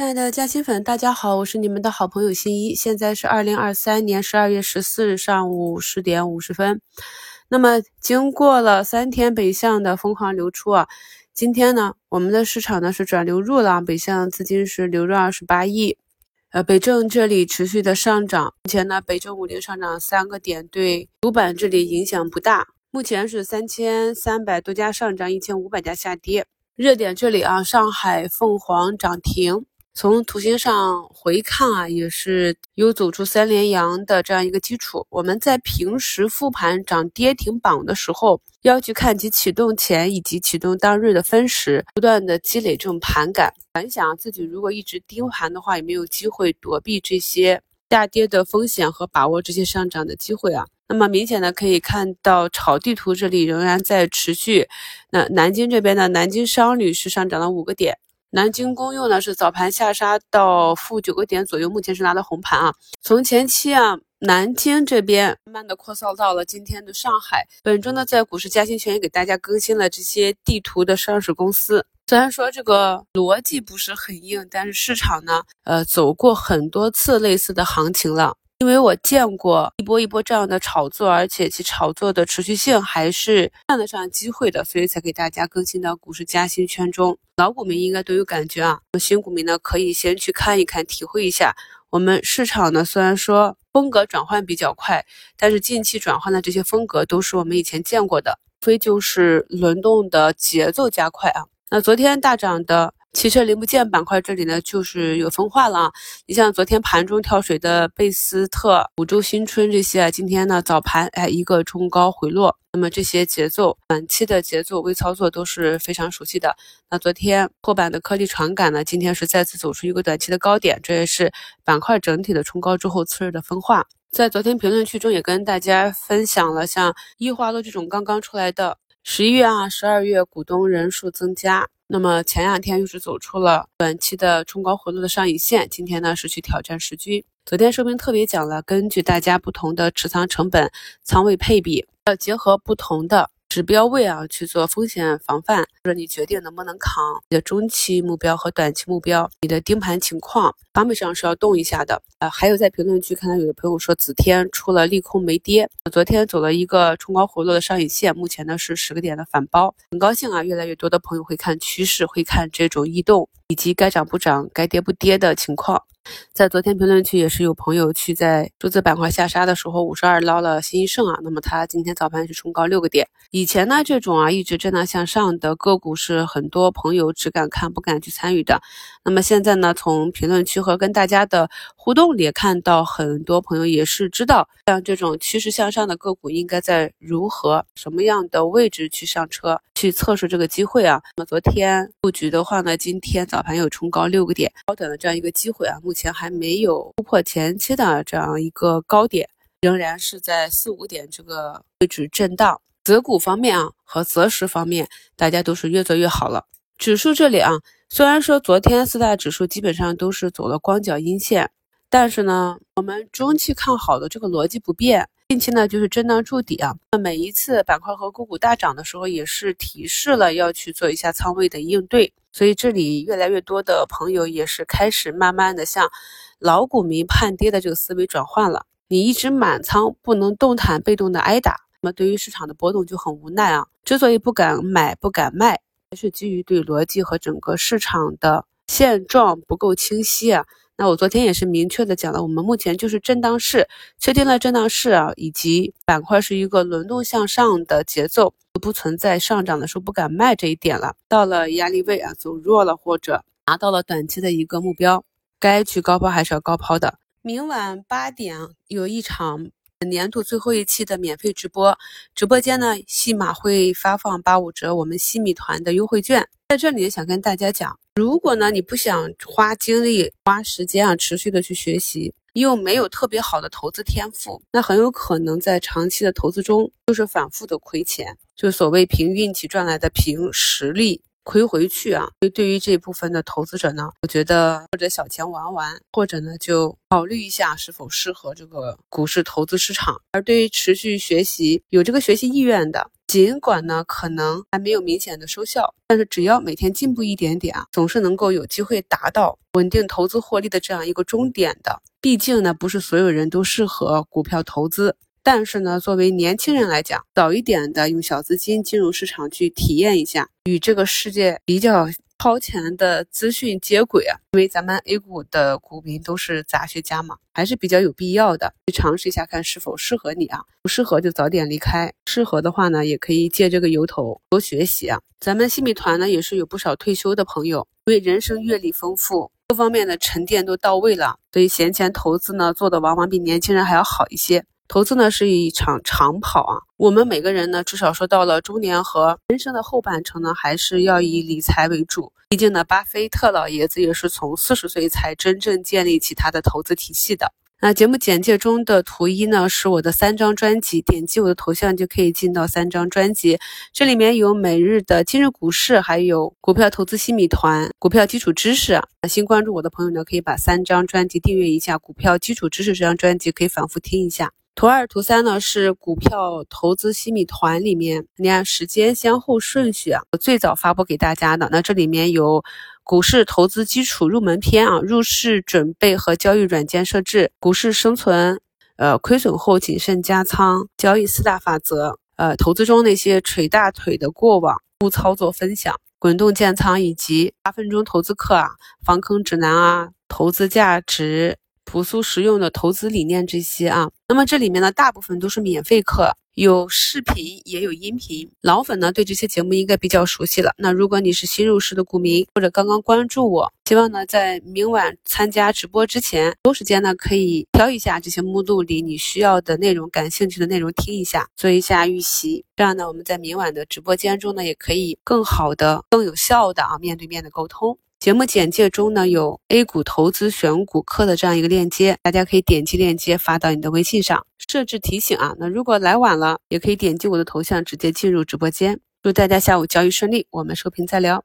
亲爱的嘉兴粉，大家好，我是你们的好朋友新一。现在是二零二三年十二月十四日上午十点五十分。那么，经过了三天北向的疯狂流出啊，今天呢，我们的市场呢是转流入了，北向资金是流入二十八亿。呃，北证这里持续的上涨，目前呢，北证五零上涨三个点，对主板这里影响不大。目前是三千三百多家上涨，一千五百家下跌。热点这里啊，上海凤凰涨停。从图形上回看啊，也是有走出三连阳的这样一个基础。我们在平时复盘涨跌停榜的时候，要去看其启动前以及启动当日的分时，不断的积累这种盘感。反想自己如果一直盯盘的话，有没有机会躲避这些下跌的风险和把握这些上涨的机会啊？那么明显的可以看到，炒地图这里仍然在持续。那南京这边呢，南京商旅是上涨了五个点。南京公用呢是早盘下杀到负九个点左右，目前是拿到红盘啊。从前期啊，南京这边慢慢的扩散到了今天的上海。本周呢，在股市嘉兴圈也给大家更新了这些地图的上市公司。虽然说这个逻辑不是很硬，但是市场呢，呃，走过很多次类似的行情了。因为我见过一波一波这样的炒作，而且其炒作的持续性还是看得上机会的，所以才给大家更新到股市加薪圈中。老股民应该都有感觉啊，新股民呢可以先去看一看，体会一下。我们市场呢虽然说风格转换比较快，但是近期转换的这些风格都是我们以前见过的，非就是轮动的节奏加快啊。那昨天大涨的。汽车零部件板块这里呢，就是有分化了。你像昨天盘中跳水的贝斯特、五洲新春这些，今天呢早盘哎一个冲高回落。那么这些节奏，短期的节奏微操作都是非常熟悉的。那昨天破板的颗粒传感呢，今天是再次走出一个短期的高点，这也是板块整体的冲高之后次日的分化。在昨天评论区中也跟大家分享了，像易华乐这种刚刚出来的十一月啊、十二月股东人数增加。那么前两天又是走出了短期的冲高回落的上影线，今天呢是去挑战十均。昨天说明特别讲了，根据大家不同的持仓成本、仓位配比，要结合不同的。指标位啊，去做风险防范，或者你决定能不能扛你的中期目标和短期目标，你的盯盘情况，方面上是要动一下的啊。还有在评论区看到有的朋友说，子天出了利空没跌，昨天走了一个冲高回落的上影线，目前呢是十个点的反包，很高兴啊，越来越多的朋友会看趋势，会看这种异动以及该涨不涨、该跌不跌的情况。在昨天评论区也是有朋友去在数字板块下杀的时候五十二捞了新一盛啊，那么它今天早盘是冲高六个点。以前呢这种啊一直震荡向上的个股是很多朋友只敢看不敢去参与的。那么现在呢从评论区和跟大家的互动里看到很多朋友也是知道像这种趋势向上的个股应该在如何什么样的位置去上车去测试这个机会啊。那么昨天布局的话呢，今天早盘有冲高六个点，高短的这样一个机会啊。目前还没有突破前期的这样一个高点，仍然是在四五点这个位置震荡。择股方面啊和择时方面，大家都是越做越好了。指数这里啊，虽然说昨天四大指数基本上都是走了光脚阴线，但是呢，我们中期看好的这个逻辑不变。近期呢就是震荡筑底啊，那每一次板块和个股大涨的时候，也是提示了要去做一下仓位的应对。所以这里越来越多的朋友也是开始慢慢的向老股民判跌的这个思维转换了。你一直满仓不能动弹，被动的挨打，那么对于市场的波动就很无奈啊。之所以不敢买不敢卖，还是基于对逻辑和整个市场的现状不够清晰啊。那我昨天也是明确的讲了，我们目前就是震荡市，确定了震荡市啊，以及板块是一个轮动向上的节奏，不存在上涨的时候不敢卖这一点了。到了压力位啊，走弱了或者拿到了短期的一个目标，该去高抛还是要高抛的。明晚八点有一场年度最后一期的免费直播，直播间呢，西马会发放八五折我们西米团的优惠券，在这里想跟大家讲。如果呢，你不想花精力、花时间啊，持续的去学习，又没有特别好的投资天赋，那很有可能在长期的投资中就是反复的亏钱，就所谓凭运气赚来的，凭实力。亏回去啊！所以对于这部分的投资者呢，我觉得或者小钱玩玩，或者呢就考虑一下是否适合这个股市投资市场。而对于持续学习、有这个学习意愿的，尽管呢可能还没有明显的收效，但是只要每天进步一点点啊，总是能够有机会达到稳定投资获利的这样一个终点的。毕竟呢，不是所有人都适合股票投资。但是呢，作为年轻人来讲，早一点的用小资金进入市场去体验一下，与这个世界比较超前的资讯接轨啊。因为咱们 A 股的股民都是杂学家嘛，还是比较有必要的，去尝试一下看是否适合你啊。不适合就早点离开，适合的话呢，也可以借这个由头多学习啊。咱们新米团呢，也是有不少退休的朋友，因为人生阅历丰富，各方面的沉淀都到位了，所以闲钱投资呢，做的往往比年轻人还要好一些。投资呢是一场长跑啊，我们每个人呢，至少说到了中年和人生的后半程呢，还是要以理财为主。毕竟呢，巴菲特老爷子也是从四十岁才真正建立起他的投资体系的。那节目简介中的图一呢，是我的三张专辑，点击我的头像就可以进到三张专辑，这里面有每日的今日股市，还有股票投资新米团、股票基础知识。新关注我的朋友呢，可以把三张专辑订阅一下，股票基础知识这张专辑可以反复听一下。图二、图三呢是股票投资新米团里面，你按时间先后顺序啊，最早发布给大家的。那这里面有股市投资基础入门篇啊，入市准备和交易软件设置，股市生存，呃，亏损后谨慎加仓，交易四大法则，呃，投资中那些捶大腿的过往，不操作分享，滚动建仓以及八分钟投资课啊，防坑指南啊，投资价值。朴素实用的投资理念这些啊，那么这里面呢，大部分都是免费课，有视频也有音频。老粉呢对这些节目应该比较熟悉了。那如果你是新入市的股民或者刚刚关注我，希望呢在明晚参加直播之前，有时间呢可以挑一下这些目录里你需要的内容、感兴趣的内容听一下，做一下预习。这样呢我们在明晚的直播间中呢也可以更好的、更有效的啊面对面的沟通。节目简介中呢有 A 股投资选股课的这样一个链接，大家可以点击链接发到你的微信上，设置提醒啊。那如果来晚了，也可以点击我的头像直接进入直播间。祝大家下午交易顺利，我们收评再聊。